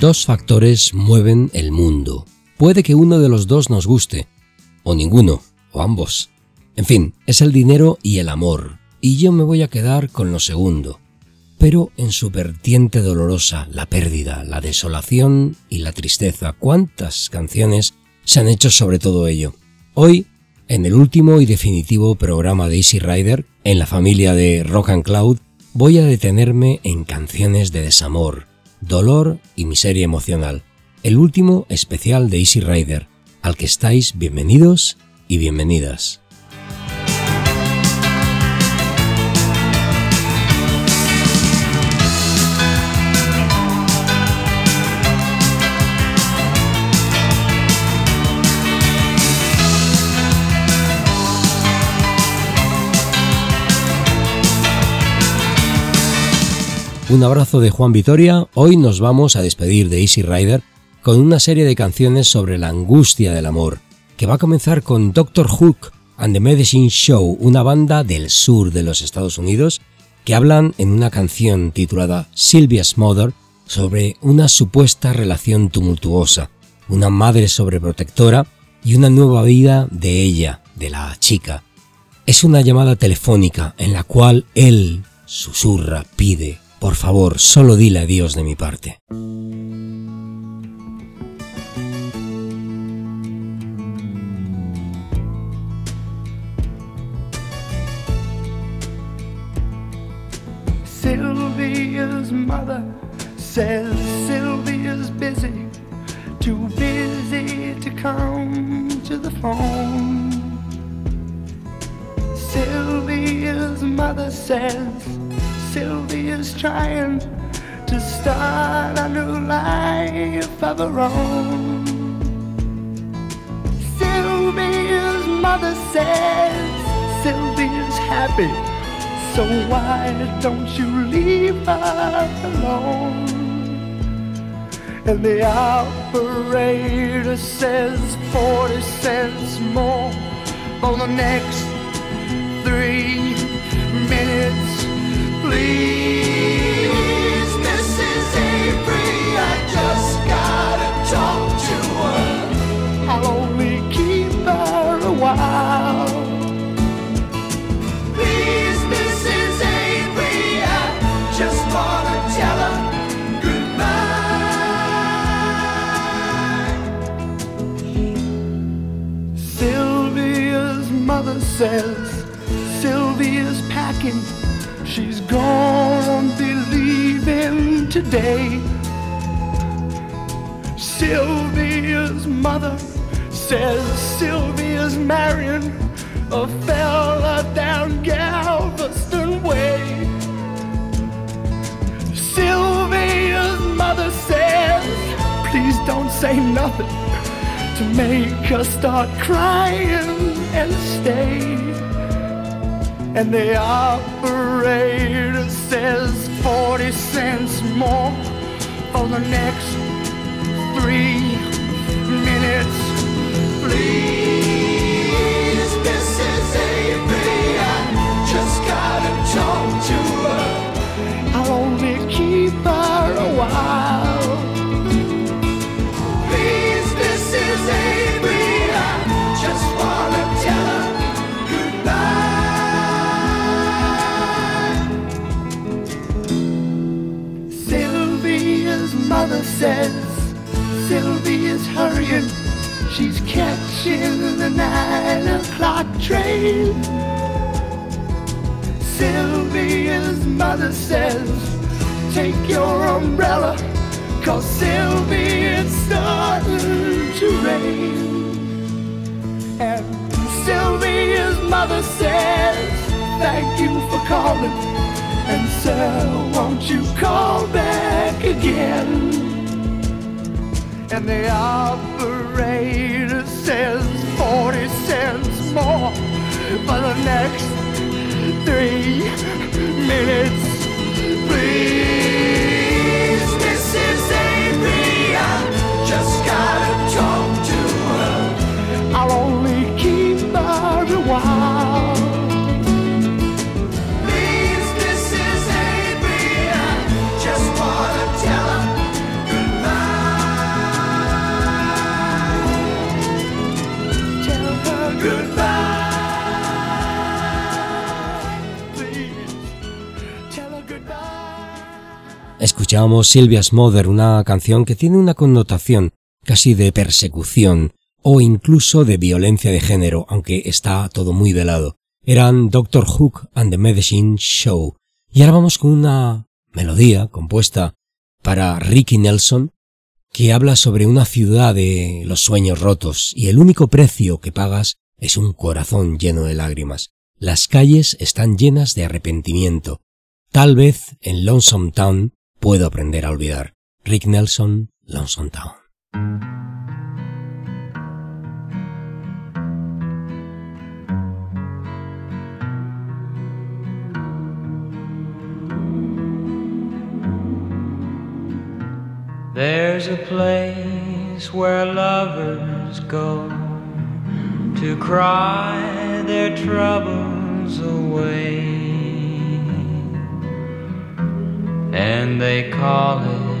Dos factores mueven el mundo. Puede que uno de los dos nos guste, o ninguno, o ambos. En fin, es el dinero y el amor, y yo me voy a quedar con lo segundo. Pero en su vertiente dolorosa, la pérdida, la desolación y la tristeza, ¿cuántas canciones se han hecho sobre todo ello? Hoy, en el último y definitivo programa de Easy Rider, en la familia de Rock and Cloud, voy a detenerme en canciones de desamor, Dolor y Miseria Emocional, el último especial de Easy Rider, al que estáis bienvenidos y bienvenidas. Un abrazo de Juan Vitoria. Hoy nos vamos a despedir de Easy Rider con una serie de canciones sobre la angustia del amor, que va a comenzar con Doctor Hook and the Medicine Show, una banda del sur de los Estados Unidos que hablan en una canción titulada Sylvia's Mother sobre una supuesta relación tumultuosa, una madre sobreprotectora y una nueva vida de ella, de la chica. Es una llamada telefónica en la cual él susurra, pide, por favor, solo dile adiós de mi parte. Sylvia's mother says Sylvia's busy, too busy to come to the phone. Sylvia's mother says Sylvia's trying to start a new life of her own. Sylvia's mother says Sylvia's happy, so why don't you leave her alone? And the operator says 40 cents more for the next three minutes please, talk to her. I'll only keep her a while. Please, Mrs. Avery, I just wanna tell her goodbye. Sylvia's mother says Sylvia's packing She's gonna be leaving today. Sylvia's mother says Sylvia's marrying a fella down Galveston Way. Sylvia's mother says, please don't say nothing to make her start crying and stay. And the operator says 40 cents more for the next Please, Mrs. Just wanna tell her goodbye. Sylvia's mother says Sylvia's hurrying. She's catching the nine o'clock train. Sylvia's mother says, Take your umbrella, cause Sylvia, it's starting to rain. And Sylvia's mother says, Thank you for calling. And so won't you call back again? And the operator says 40 cents more for the next three minutes. Please, Mrs. Avery, I just gotta talk Escuchábamos Sylvia's Mother, una canción que tiene una connotación casi de persecución o incluso de violencia de género, aunque está todo muy velado. Eran Doctor Hook and the Medicine Show. Y ahora vamos con una melodía compuesta para Ricky Nelson que habla sobre una ciudad de los sueños rotos y el único precio que pagas es un corazón lleno de lágrimas. Las calles están llenas de arrepentimiento. Tal vez en Lonesome Town puedo aprender a olvidar. Rick Nelson, Lonesome Town. There's a place where lovers go to cry their troubles away, and they call it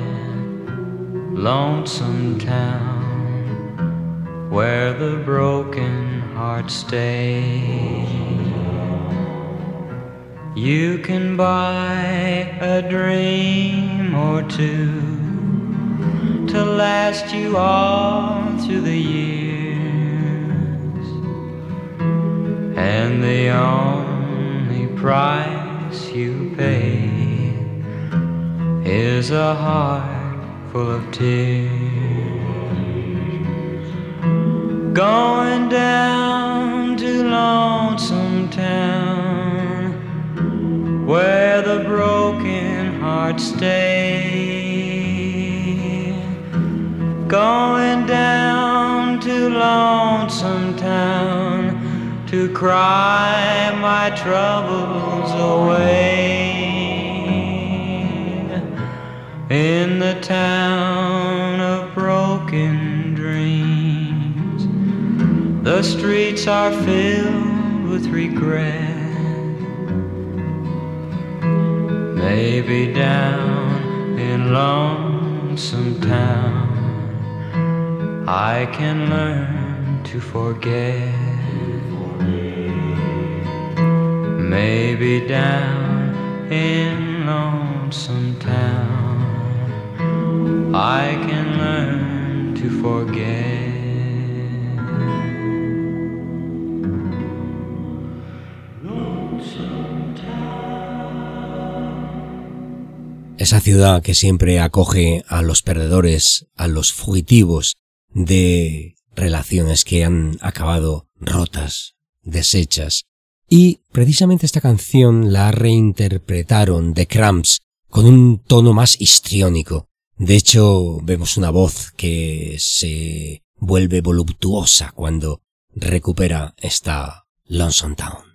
Lonesome Town, where the broken hearts stay. You can buy a dream or two to last you all through the years. And the only price you pay is a heart full of tears. Going down to Lonesome Town where the broken hearts stay. Going down to Lonesome Town to cry my troubles away. In the town of broken dreams, the streets are filled with regret. Maybe down in Lonesome Town. I can learn to forget. Maybe down in Lonesome Town, I can learn to forget. Esa ciudad que siempre acoge a los perdedores, a los fugitivos de relaciones que han acabado rotas, deshechas. Y precisamente esta canción la reinterpretaron The Cramps con un tono más histriónico. De hecho, vemos una voz que se vuelve voluptuosa cuando recupera esta Lonesome Town.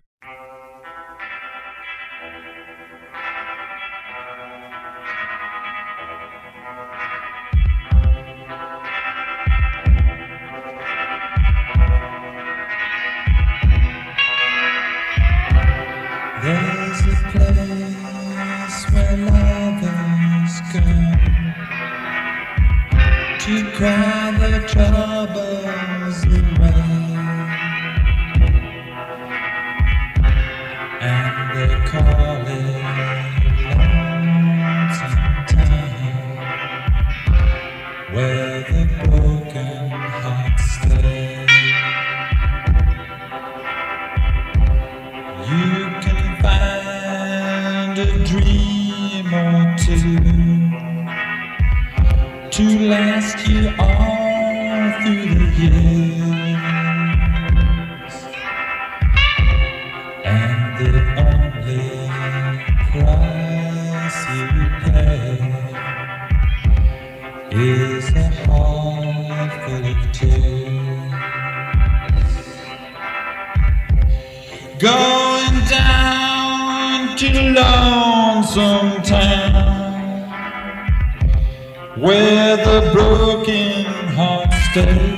Dream or two to last you all through the years. Heart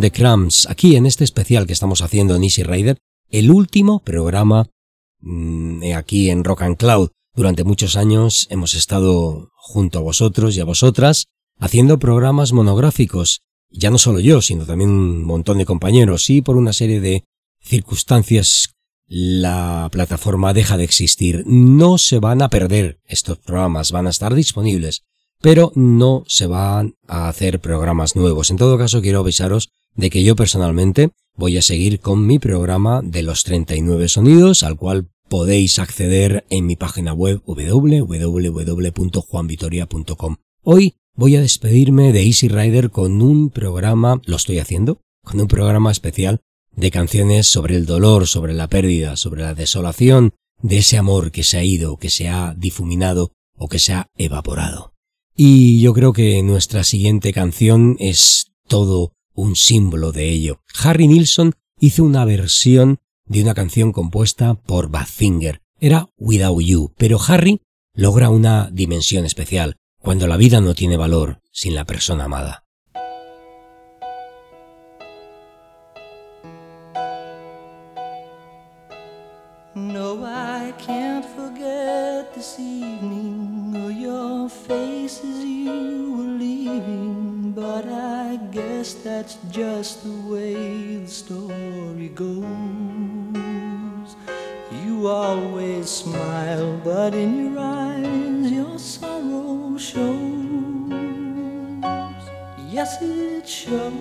The Cramps, aquí en este especial que estamos haciendo en Easy Rider, el último programa mm, eh, aquí en Rock and Cloud. Durante muchos años hemos estado junto a vosotros y a vosotras haciendo programas monográficos. Ya no solo yo, sino también un montón de compañeros. Y por una serie de circunstancias la plataforma deja de existir. No se van a perder estos programas, van a estar disponibles, pero no se van a hacer programas nuevos. En todo caso, quiero avisaros de que yo personalmente voy a seguir con mi programa de los 39 sonidos, al cual podéis acceder en mi página web www.juanvitoria.com. Hoy voy a despedirme de Easy Rider con un programa, lo estoy haciendo, con un programa especial de canciones sobre el dolor, sobre la pérdida, sobre la desolación de ese amor que se ha ido, que se ha difuminado o que se ha evaporado. Y yo creo que nuestra siguiente canción es todo un símbolo de ello. Harry Nilsson hizo una versión de una canción compuesta por Badfinger. Era Without You, pero Harry logra una dimensión especial, cuando la vida no tiene valor sin la persona amada. Guess that's just the way the story goes. You always smile, but in your eyes your sorrow shows. Yes, it shows.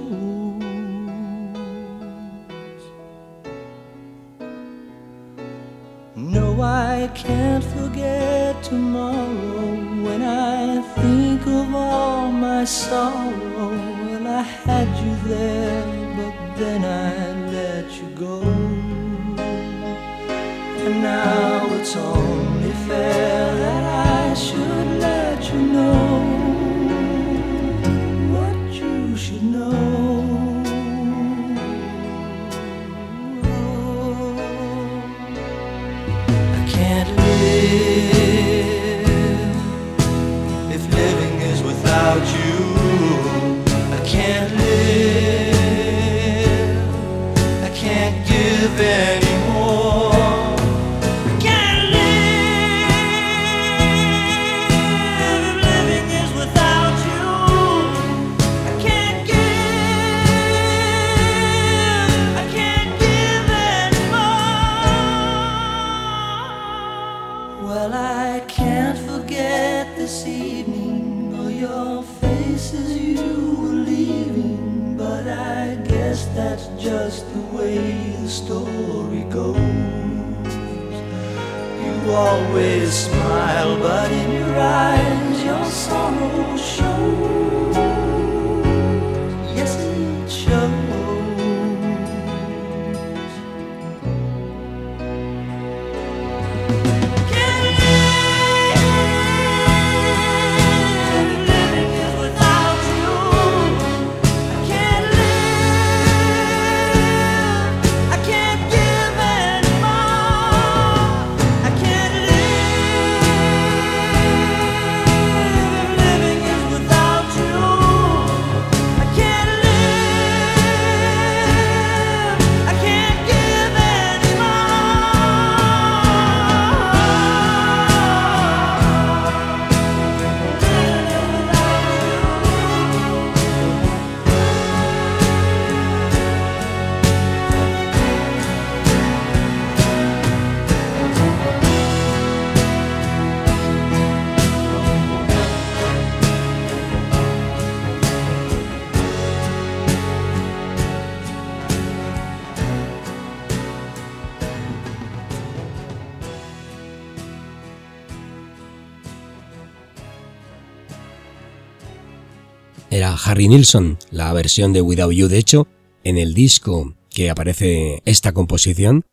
No, I can't forget tomorrow when I think of all my sorrow. I had you there, but then I let you go. And now it's only fair Harry Nilsson, la versión de Without You. De hecho, en el disco que aparece esta composición,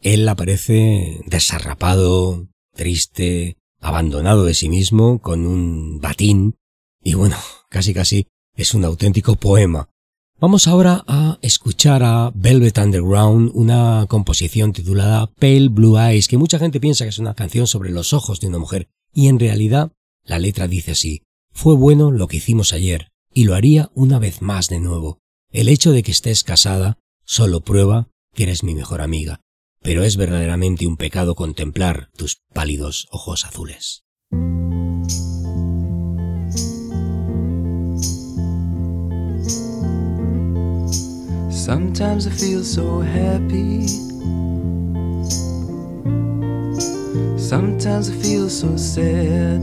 él aparece desarrapado, triste, abandonado de sí mismo, con un batín, y bueno, casi casi es un auténtico poema. Vamos ahora a escuchar a Velvet Underground, una composición titulada Pale Blue Eyes, que mucha gente piensa que es una canción sobre los ojos de una mujer, y en realidad la letra dice así, fue bueno lo que hicimos ayer, y lo haría una vez más de nuevo. El hecho de que estés casada solo prueba que eres mi mejor amiga, pero es verdaderamente un pecado contemplar tus pálidos ojos azules. Sometimes I feel so happy. Sometimes I feel so sad.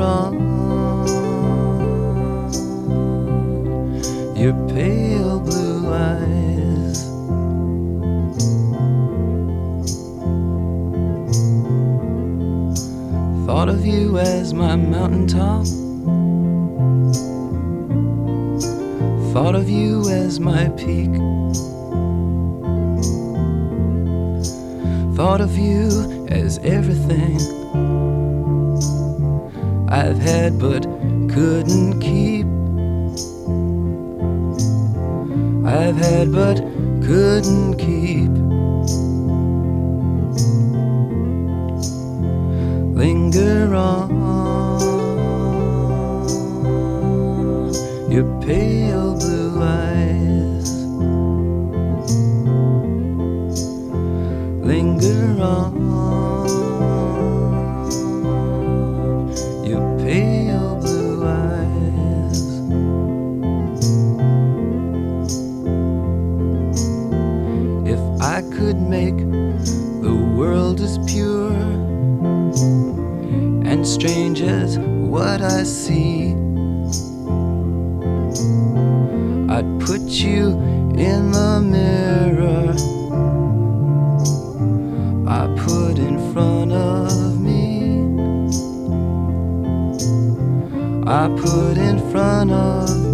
on your pale blue eyes. Thought of you as my mountaintop. Thought of you as my peak. Thought of you as everything I've had but couldn't keep. I've had but couldn't keep. Linger on your pale could make the world as pure and strange as what I see. I'd put you in the mirror I put in front of me. I put in front of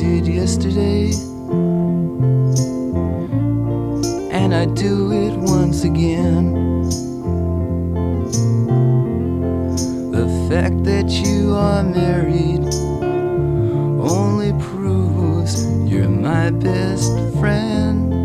did yesterday. And I do it once again. The fact that you are married only proves you're my best friend.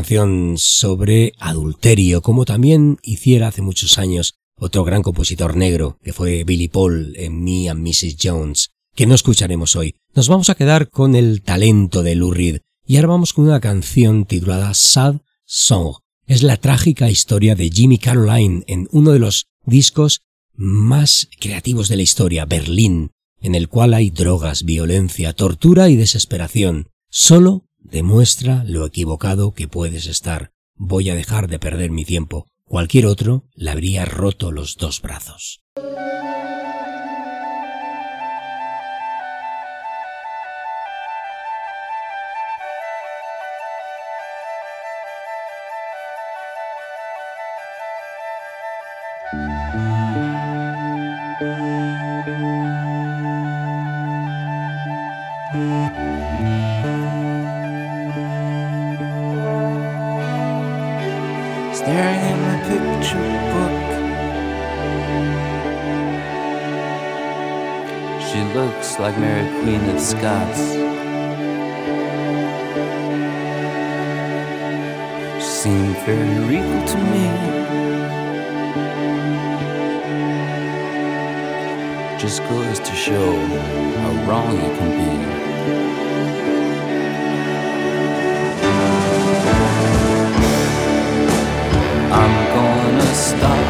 Canción sobre adulterio, como también hiciera hace muchos años otro gran compositor negro, que fue Billy Paul en Me and Mrs. Jones, que no escucharemos hoy. Nos vamos a quedar con el talento de Lou Reed, y ahora vamos con una canción titulada Sad Song. Es la trágica historia de Jimmy Caroline en uno de los discos más creativos de la historia, Berlín, en el cual hay drogas, violencia, tortura y desesperación. Solo demuestra lo equivocado que puedes estar. Voy a dejar de perder mi tiempo. Cualquier otro le habría roto los dos brazos. Queen of Scots. She seemed very regal to me. Just goes to show how wrong it can be. I'm gonna stop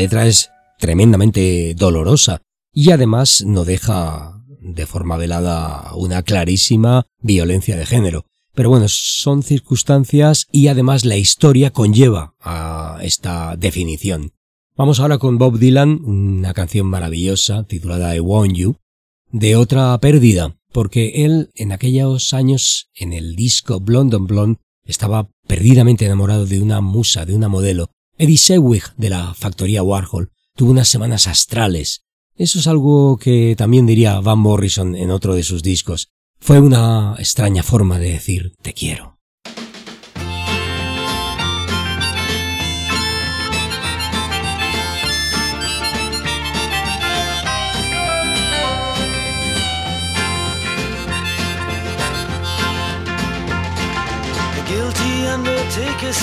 letra es tremendamente dolorosa y además no deja de forma velada una clarísima violencia de género. Pero bueno, son circunstancias y además la historia conlleva a esta definición. Vamos ahora con Bob Dylan, una canción maravillosa titulada I Want You, de otra pérdida, porque él en aquellos años en el disco Blonde on Blonde estaba perdidamente enamorado de una musa, de una modelo. Eddie Sewig de la factoría Warhol tuvo unas semanas astrales. Eso es algo que también diría Van Morrison en otro de sus discos. Fue una extraña forma de decir te quiero.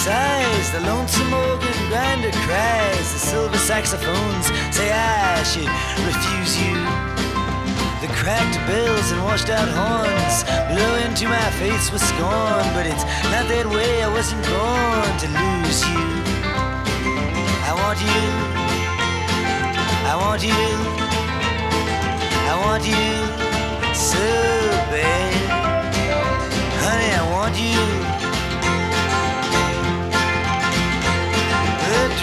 Sighs, the lonesome organ grinder cries, the silver saxophones say I should refuse you. The cracked bells and washed out horns blow into my face with scorn, but it's not that way. I wasn't born to lose you. I want you. I want you. I want you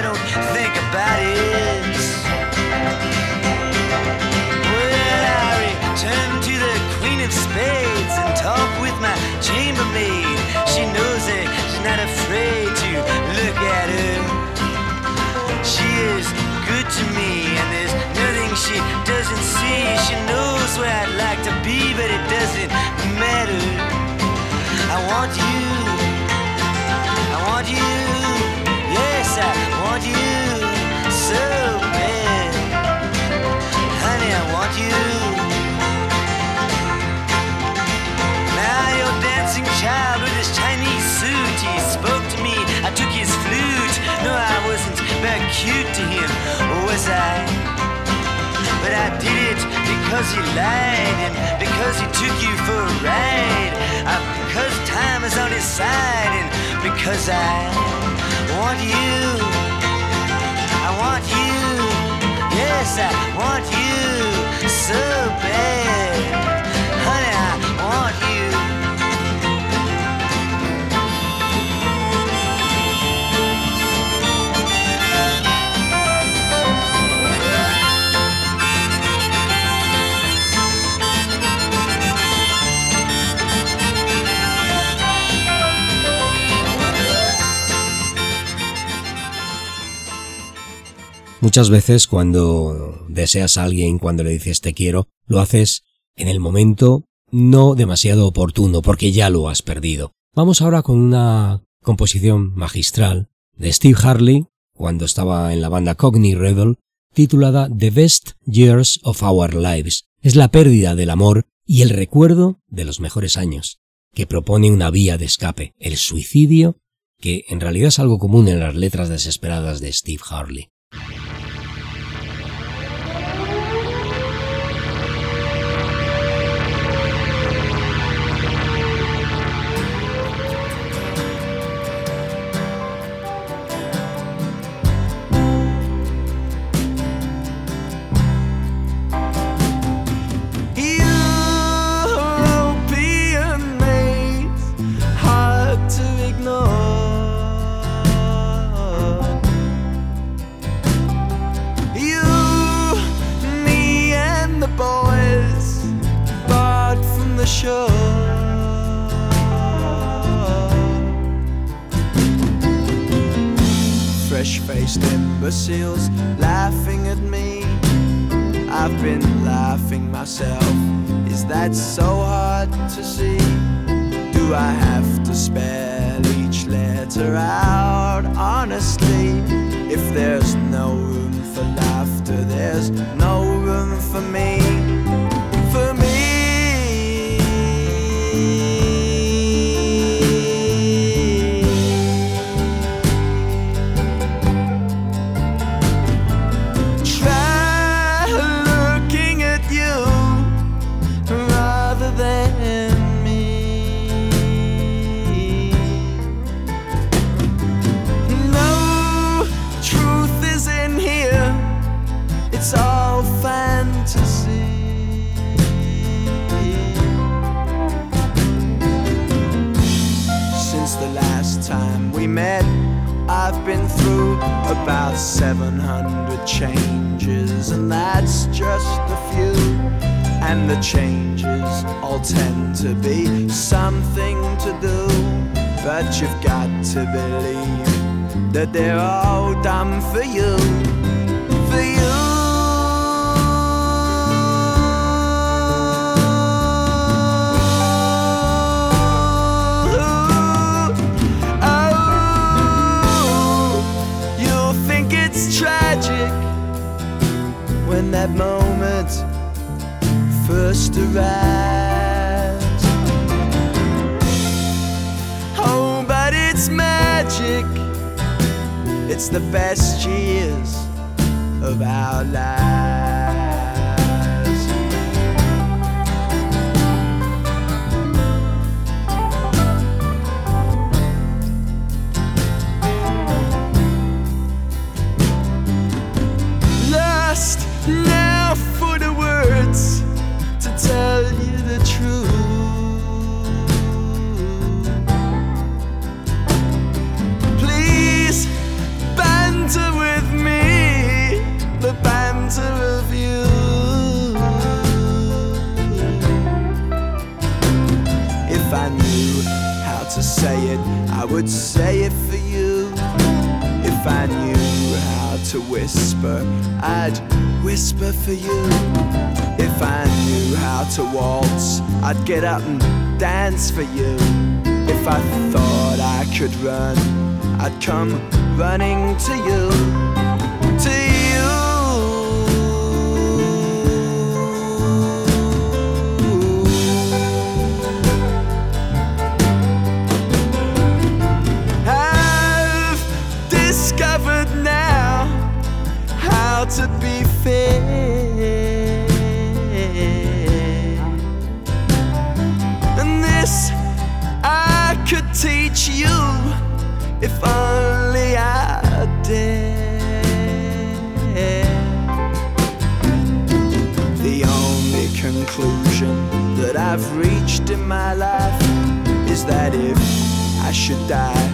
I don't think about it. Well, I return to the Queen of Spades and talk with my chambermaid. She knows it, she's not afraid to look at her. She is good to me, and there's nothing she doesn't see. She knows where I'd like to be, but it doesn't matter. I want you. Wasn't cute to him, was I? But I did it because he lied and because he took you for a ride. Uh, because time is on his side and because I want you. I want you. Yes, I want you so bad. Muchas veces cuando deseas a alguien, cuando le dices te quiero, lo haces en el momento no demasiado oportuno, porque ya lo has perdido. Vamos ahora con una composición magistral de Steve Harley, cuando estaba en la banda Cogni Rebel, titulada The Best Years of Our Lives. Es la pérdida del amor y el recuerdo de los mejores años, que propone una vía de escape, el suicidio, que en realidad es algo común en las letras desesperadas de Steve Harley. Myself. Is that so hard to see? Do I have to spell each letter out honestly? If there's no room for laughter, there's no room for me. I've been through about 700 changes, and that's just a few. And the changes all tend to be something to do, but you've got to believe that they're all done for you. For you. First arrives. Oh, but it's magic. It's the best years of our lives. I knew how to whisper, I'd whisper for you. If I knew how to waltz, I'd get up and dance for you. If I thought I could run, I'd come running to you. To be fair. And this I could teach you if only I dare. The only conclusion that I've reached in my life is that if I should die,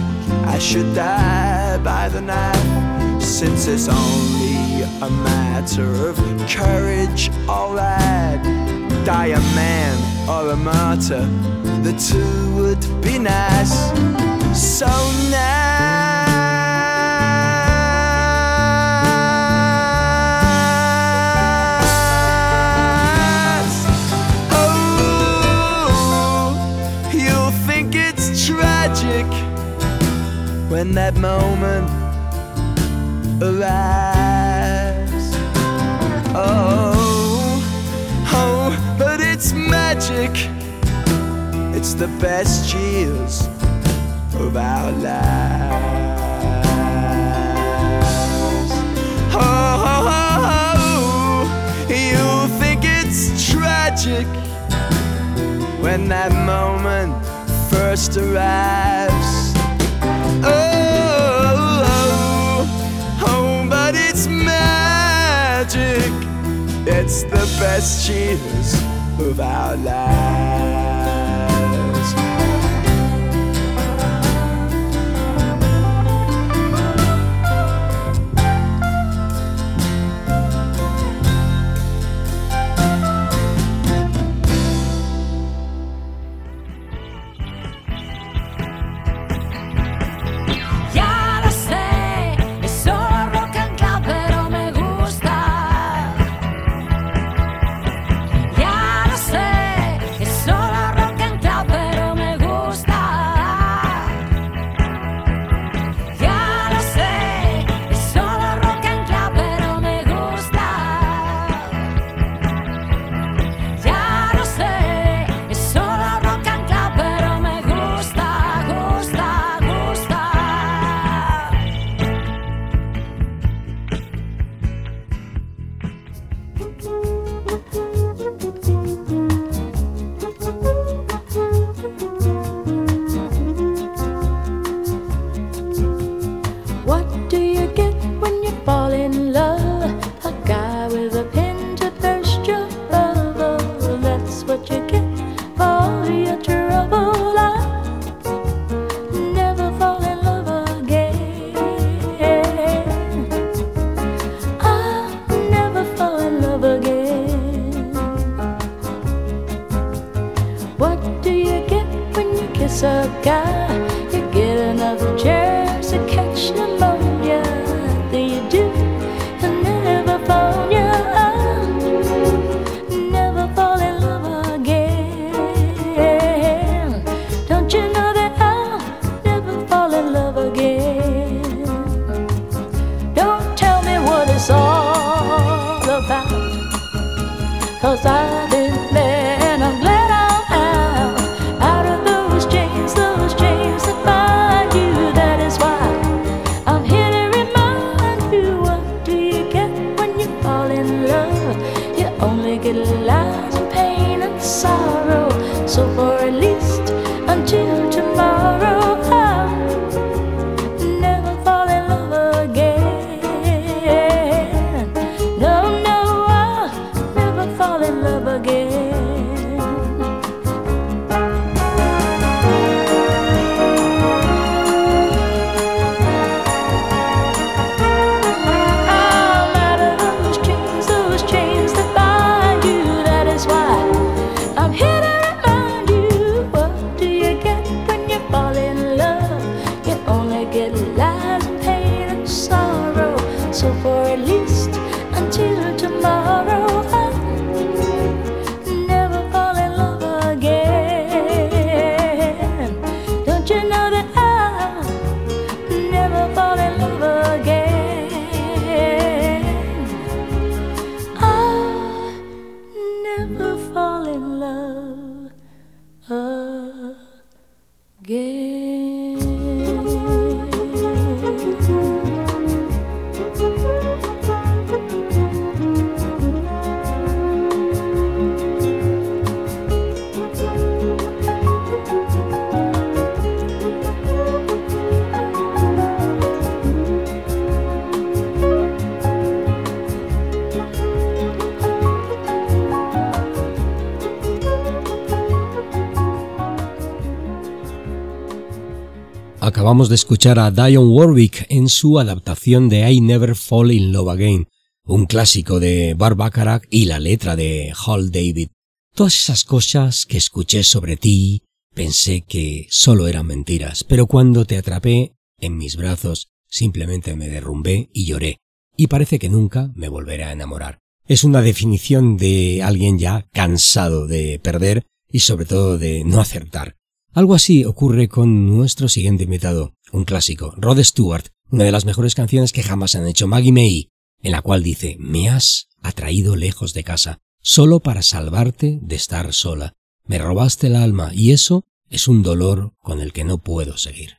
I should die by the knife. Since it's only a matter of courage, alright. Die a man or a martyr, the two would be nice. So nice. Oh, you'll think it's tragic when that moment arrives. It's the best years of our lives. Oh, oh, oh, oh, you think it's tragic when that moment first arrives. Oh, oh, oh, oh, but it's magic. It's the best years of our lives. circle Acabamos de escuchar a Dionne Warwick en su adaptación de I Never Fall in Love Again, un clásico de Barbacarak y la letra de Hall David. Todas esas cosas que escuché sobre ti, pensé que solo eran mentiras, pero cuando te atrapé en mis brazos, simplemente me derrumbé y lloré, y parece que nunca me volveré a enamorar. Es una definición de alguien ya cansado de perder y sobre todo de no acertar. Algo así ocurre con nuestro siguiente invitado, un clásico, Rod Stewart, una de las mejores canciones que jamás han hecho Maggie May, en la cual dice, me has atraído lejos de casa, solo para salvarte de estar sola. Me robaste el alma y eso es un dolor con el que no puedo seguir.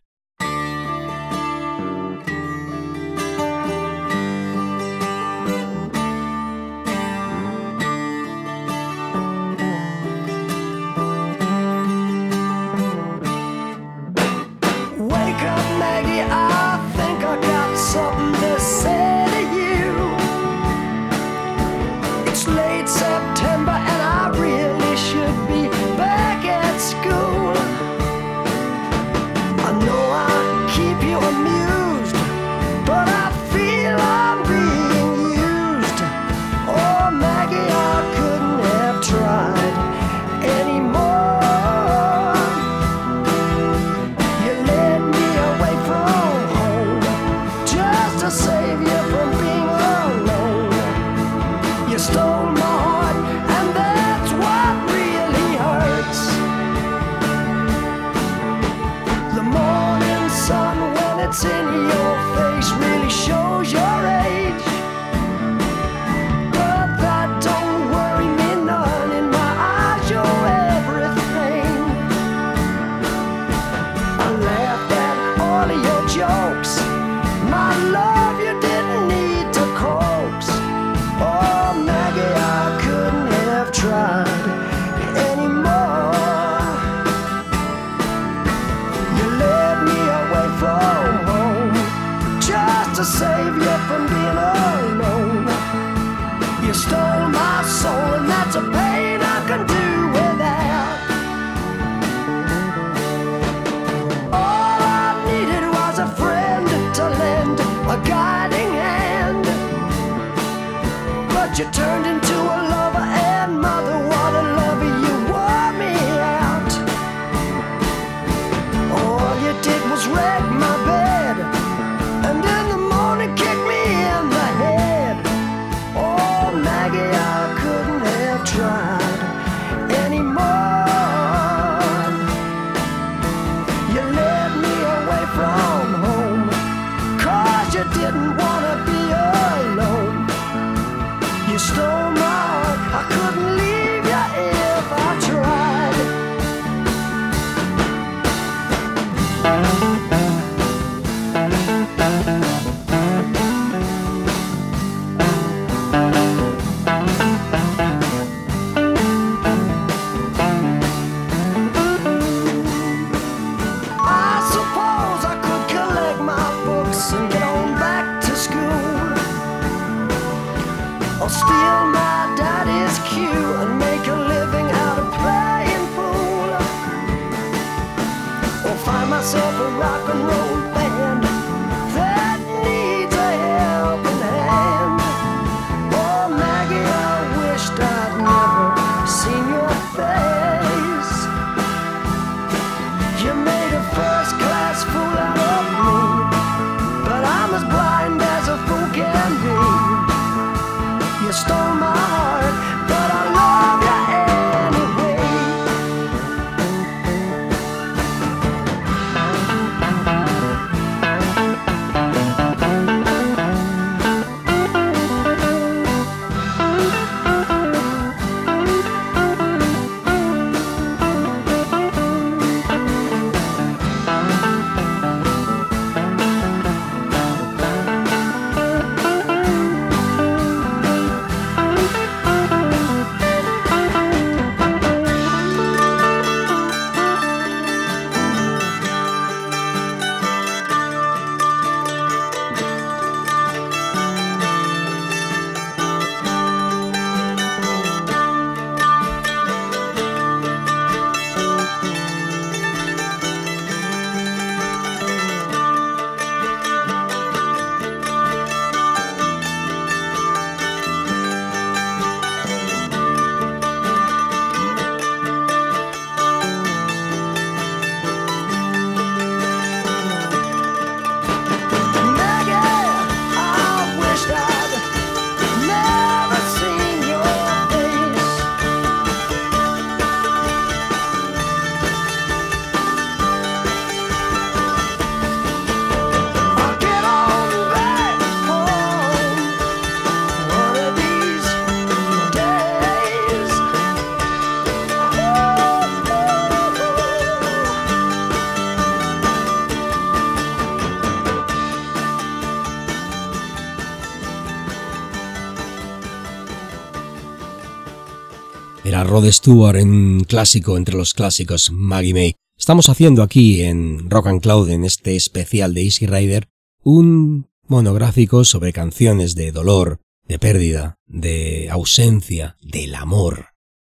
Rod Stewart en clásico entre los clásicos, Maggie May. Estamos haciendo aquí en Rock and Cloud, en este especial de Easy Rider, un monográfico sobre canciones de dolor, de pérdida, de ausencia, del amor,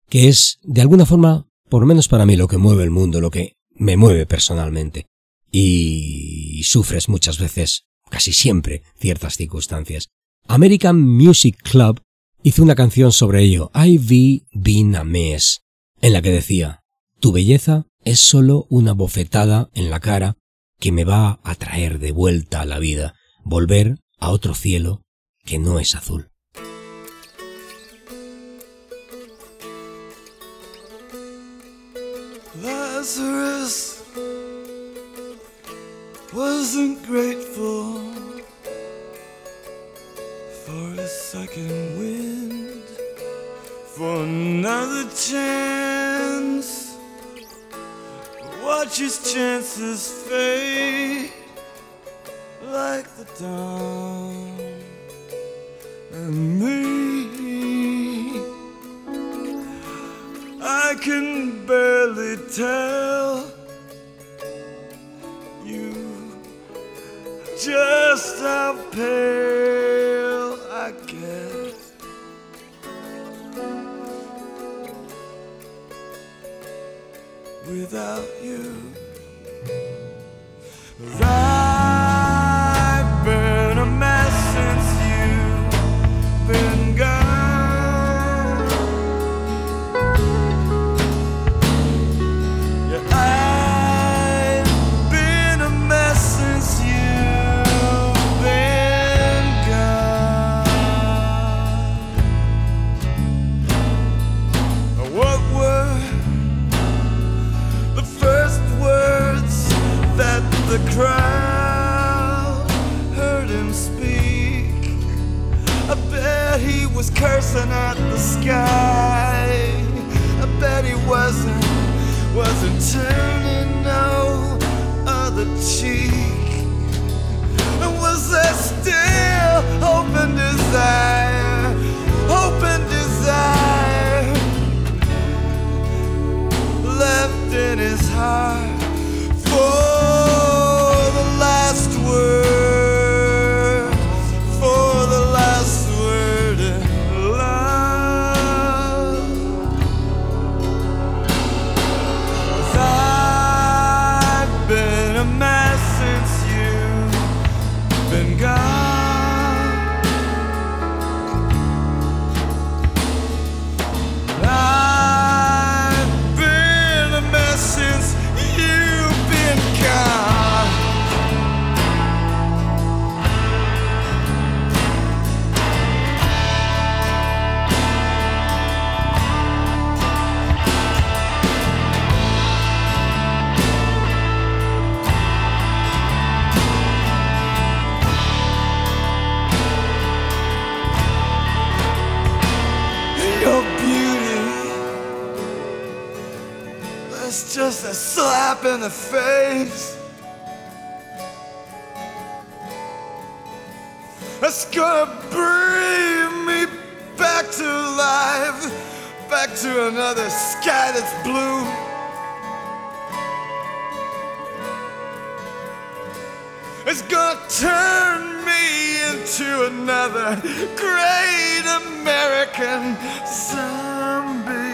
que es, de alguna forma, por menos para mí, lo que mueve el mundo, lo que me mueve personalmente. Y sufres muchas veces, casi siempre, ciertas circunstancias. American Music Club hizo una canción sobre ello, I've Been a Mess, en la que decía, tu belleza es solo una bofetada en la cara que me va a traer de vuelta a la vida, volver a otro cielo que no es azul. Lazarus wasn't grateful for a second wind, for another chance. Watch his chances fade like the dawn, and me. I can barely tell you just how Without you, I've the face. That's gonna bring me back to life, back to another sky that's blue. It's gonna turn me into another great American zombie.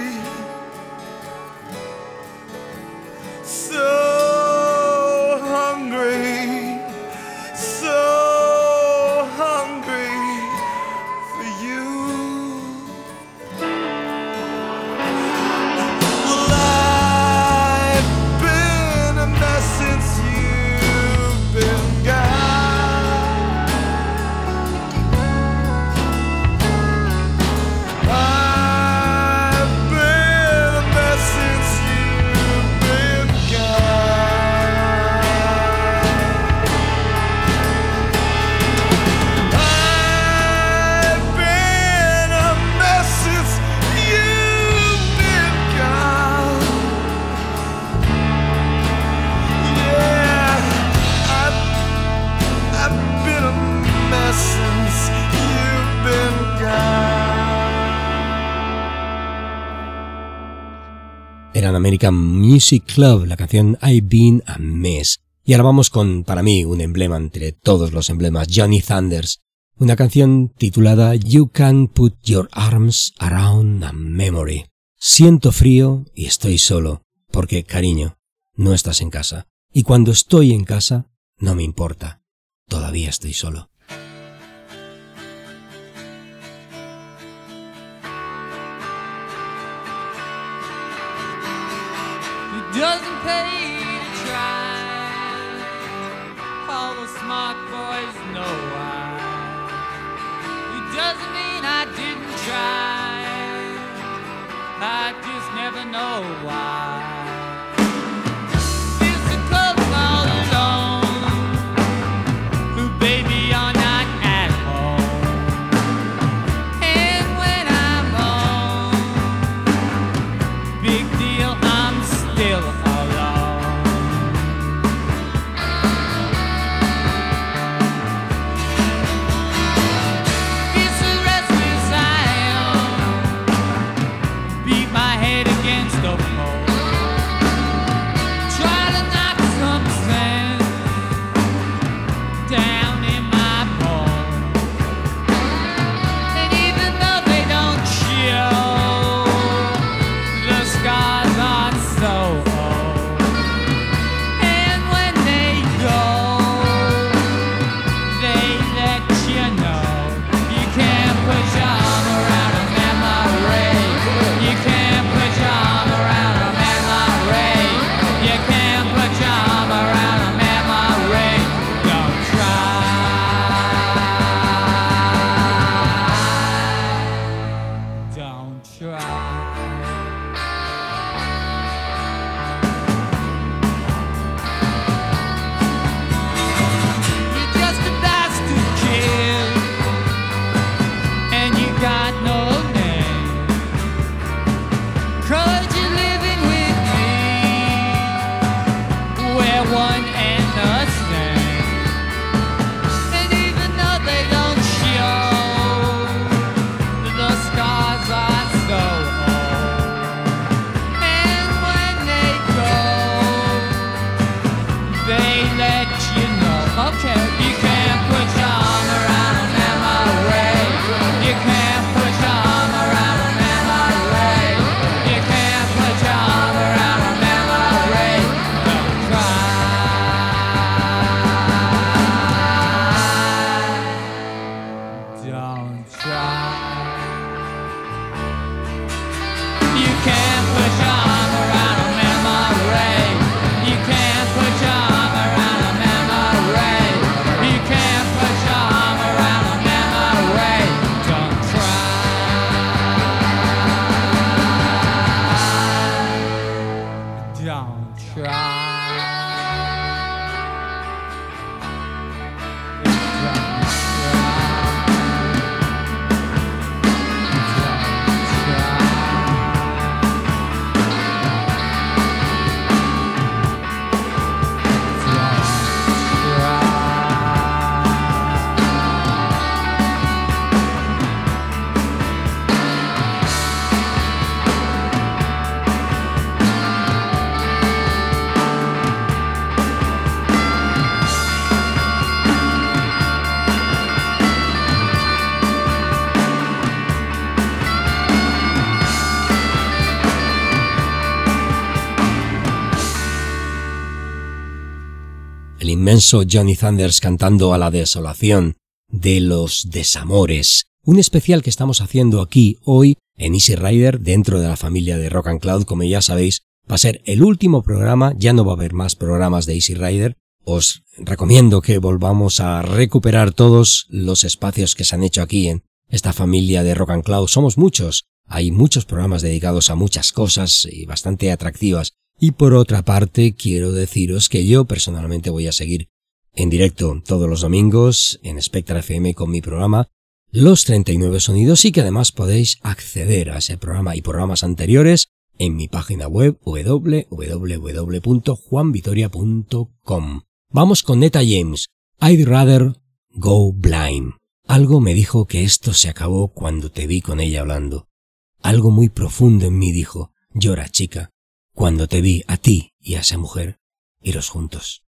American Music Club, la canción I've Been a Mess. Y ahora vamos con, para mí, un emblema entre todos los emblemas, Johnny Thunders, una canción titulada You Can Put Your Arms Around a Memory. Siento frío y estoy solo, porque, cariño, no estás en casa. Y cuando estoy en casa, no me importa. Todavía estoy solo. Doesn't pay to try. All the smart boys know why. It doesn't mean I didn't try. I just never know why. Inmenso Johnny Thunders cantando a la desolación de los desamores. Un especial que estamos haciendo aquí hoy en Easy Rider dentro de la familia de Rock and Cloud, como ya sabéis, va a ser el último programa, ya no va a haber más programas de Easy Rider. Os recomiendo que volvamos a recuperar todos los espacios que se han hecho aquí en esta familia de Rock and Cloud. Somos muchos, hay muchos programas dedicados a muchas cosas y bastante atractivas. Y por otra parte, quiero deciros que yo personalmente voy a seguir en directo todos los domingos en Spectra FM con mi programa Los 39 Sonidos y que además podéis acceder a ese programa y programas anteriores en mi página web www.juanvitoria.com. Vamos con Neta James. I'd rather go blind. Algo me dijo que esto se acabó cuando te vi con ella hablando. Algo muy profundo en mí dijo, llora chica, cuando te vi a ti y a esa mujer iros juntos.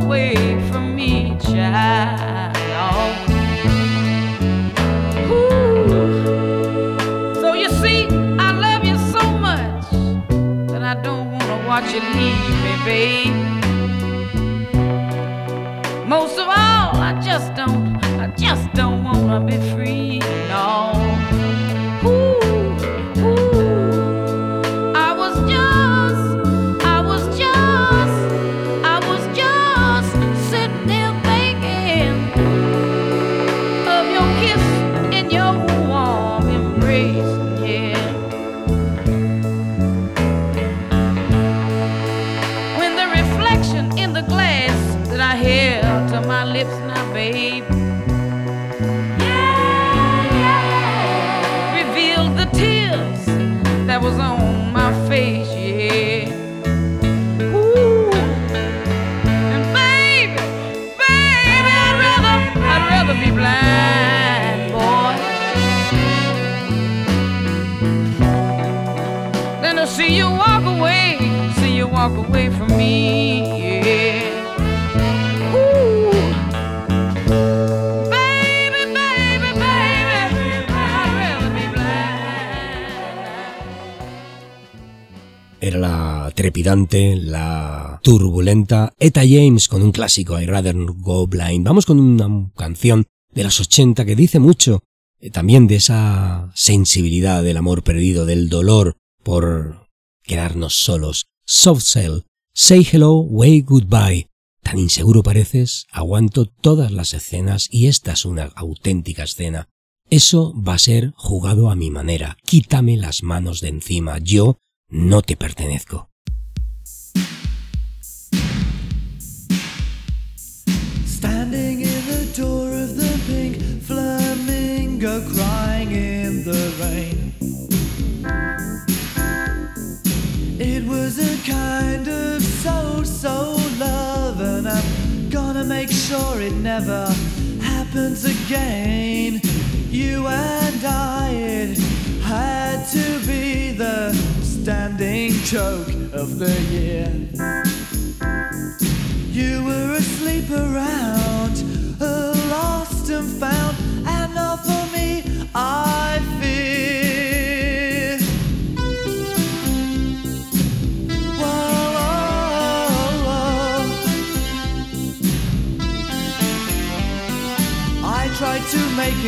Away from me, child. Ooh. So you see, I love you so much that I don't wanna watch you leave me, babe. Most of all, I just don't, I just don't wanna be free, la turbulenta Eta James con un clásico I Rather Go Blind. Vamos con una canción de los 80 que dice mucho eh, también de esa sensibilidad del amor perdido, del dolor por quedarnos solos. Soft Cell, Say Hello, Way Goodbye. Tan inseguro pareces, aguanto todas las escenas y esta es una auténtica escena. Eso va a ser jugado a mi manera. Quítame las manos de encima. Yo no te pertenezco. Kind of so so love, and I'm gonna make sure it never happens again. You and I, it had to be the standing joke of the year.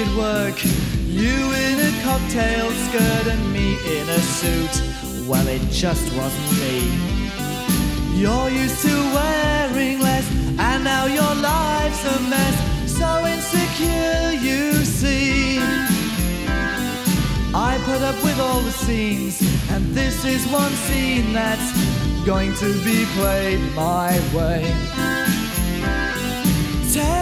It work. You in a cocktail skirt and me in a suit. Well, it just wasn't me. You're used to wearing less, and now your life's a mess. So insecure, you see. I put up with all the scenes, and this is one scene that's going to be played my way. Take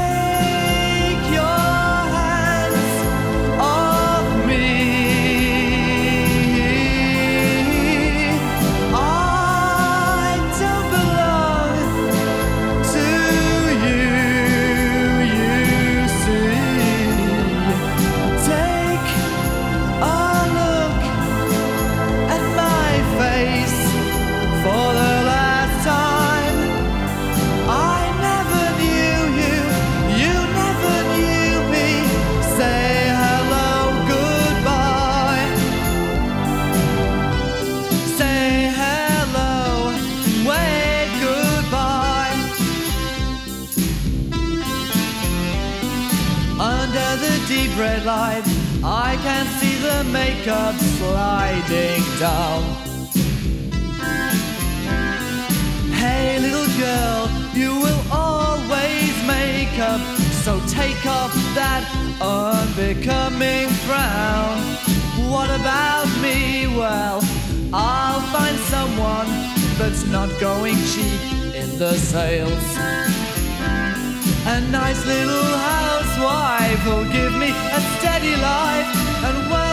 makeup sliding down. Hey, little girl, you will always make up. So take off that unbecoming frown. What about me? Well, I'll find someone that's not going cheap in the sales. A nice little housewife will give me a steady life and won't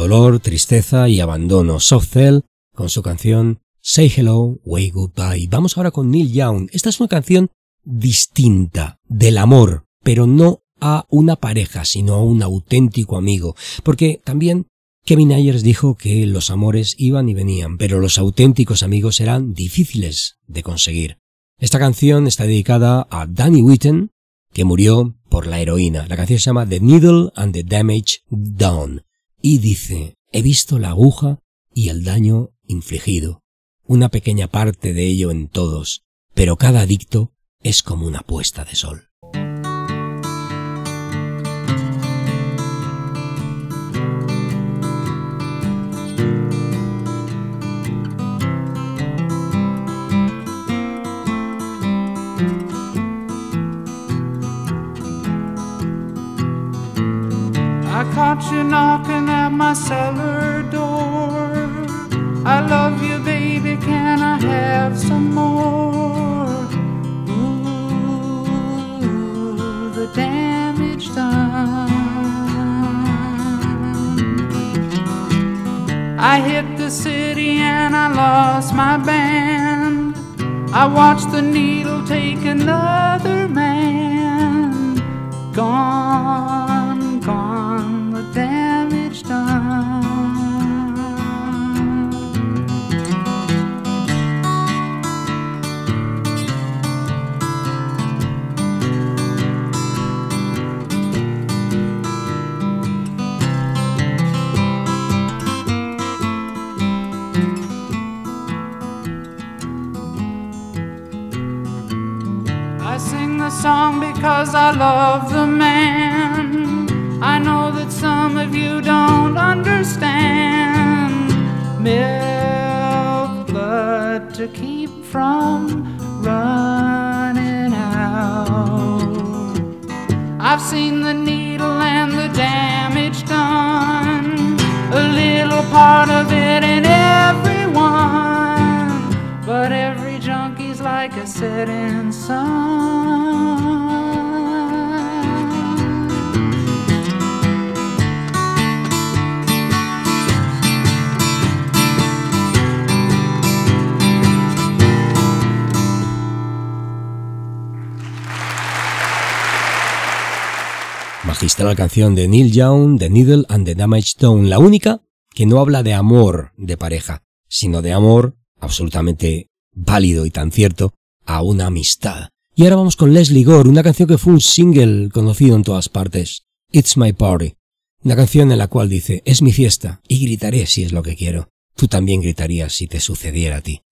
Dolor, tristeza y abandono. Soft Cell con su canción Say Hello, Way Goodbye. Vamos ahora con Neil Young. Esta es una canción distinta del amor, pero no a una pareja, sino a un auténtico amigo. Porque también Kevin Ayers dijo que los amores iban y venían, pero los auténticos amigos eran difíciles de conseguir. Esta canción está dedicada a Danny Whitten, que murió por la heroína. La canción se llama The Needle and the Damage Done y dice, he visto la aguja y el daño infligido, una pequeña parte de ello en todos, pero cada adicto es como una puesta de sol. My cellar door. I love you, baby. Can I have some more? Ooh, the damage done. I hit the city and I lost my band. I watched the needle take another cause I love the man. I know that some of you don't understand. Milk blood to keep from running out. I've seen the needle and the damage done. A little part of it in everyone. But every junkie's like a setting sun. Magistral canción de Neil Young, The Needle and the Damaged Stone, la única que no habla de amor de pareja, sino de amor absolutamente válido y tan cierto a una amistad. Y ahora vamos con Leslie Gore, una canción que fue un single conocido en todas partes, It's My Party, una canción en la cual dice, es mi fiesta y gritaré si es lo que quiero. Tú también gritarías si te sucediera a ti.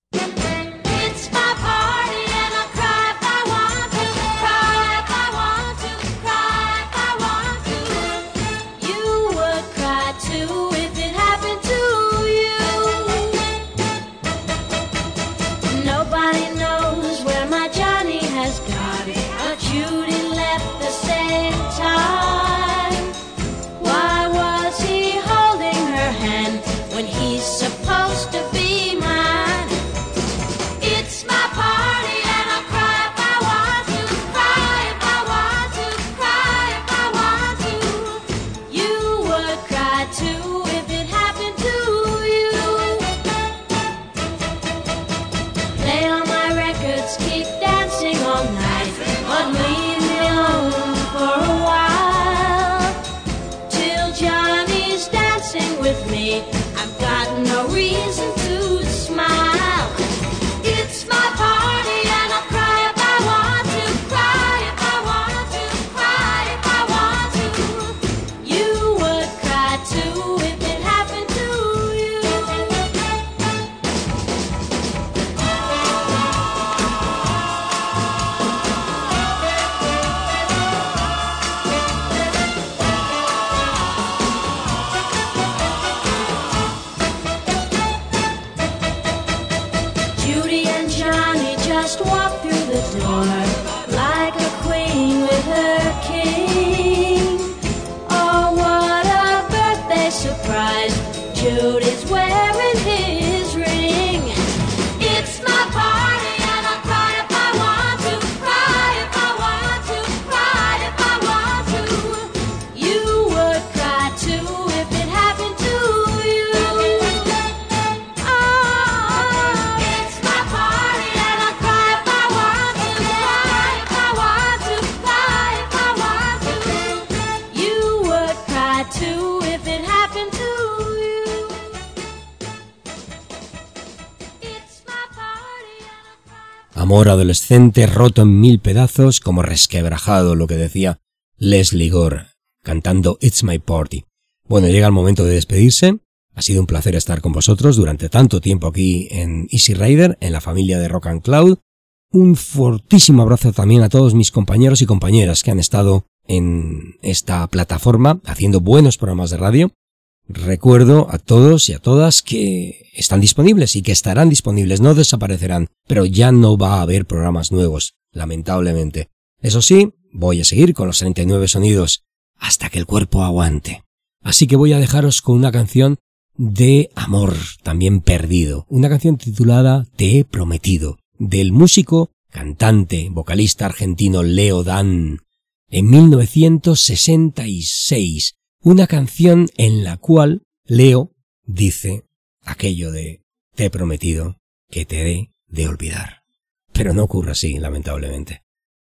Surprise! Judy's wearing Amor adolescente roto en mil pedazos, como resquebrajado, lo que decía Leslie Gore, cantando It's My Party. Bueno, llega el momento de despedirse. Ha sido un placer estar con vosotros durante tanto tiempo aquí en Easy Rider, en la familia de Rock and Cloud. Un fortísimo abrazo también a todos mis compañeros y compañeras que han estado en esta plataforma haciendo buenos programas de radio. Recuerdo a todos y a todas que están disponibles y que estarán disponibles, no desaparecerán, pero ya no va a haber programas nuevos, lamentablemente. Eso sí, voy a seguir con los 39 sonidos hasta que el cuerpo aguante. Así que voy a dejaros con una canción de amor, también perdido, una canción titulada Te he prometido, del músico, cantante, vocalista argentino Leo Dan, en 1966, una canción en la cual Leo dice aquello de Te he prometido que te he de olvidar. Pero no ocurre así, lamentablemente.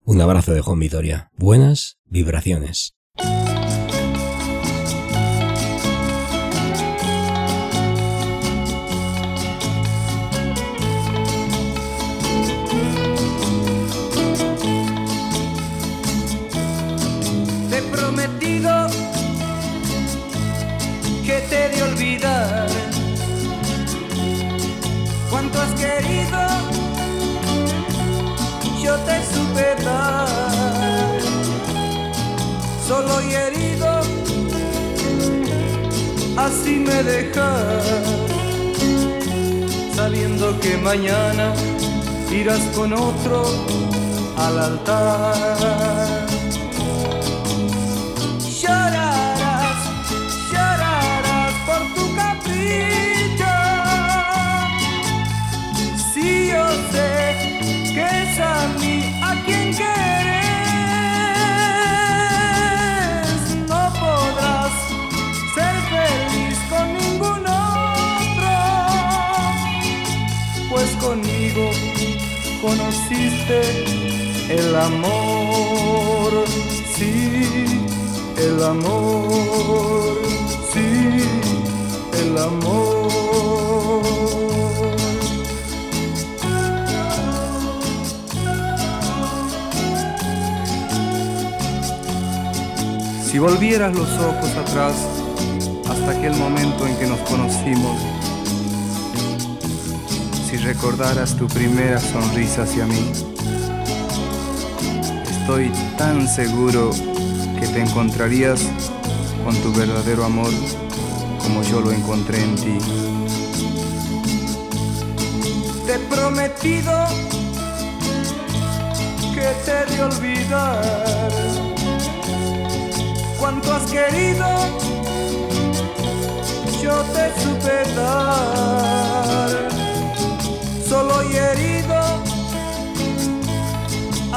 Un abrazo de Juan Vitoria. Buenas vibraciones. Querido, yo te supe dar. solo y herido, así me dejas, sabiendo que mañana irás con otro al altar. Amor, sí, el amor, sí, el amor. Si volvieras los ojos atrás hasta aquel momento en que nos conocimos, si recordaras tu primera sonrisa hacia mí, estoy tan seguro que te encontrarías con tu verdadero amor como yo lo encontré en ti. Te he prometido que te he de olvidar cuanto has querido, yo te supe dar. Solo y herido,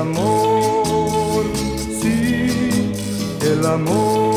Amor, sí, el amor.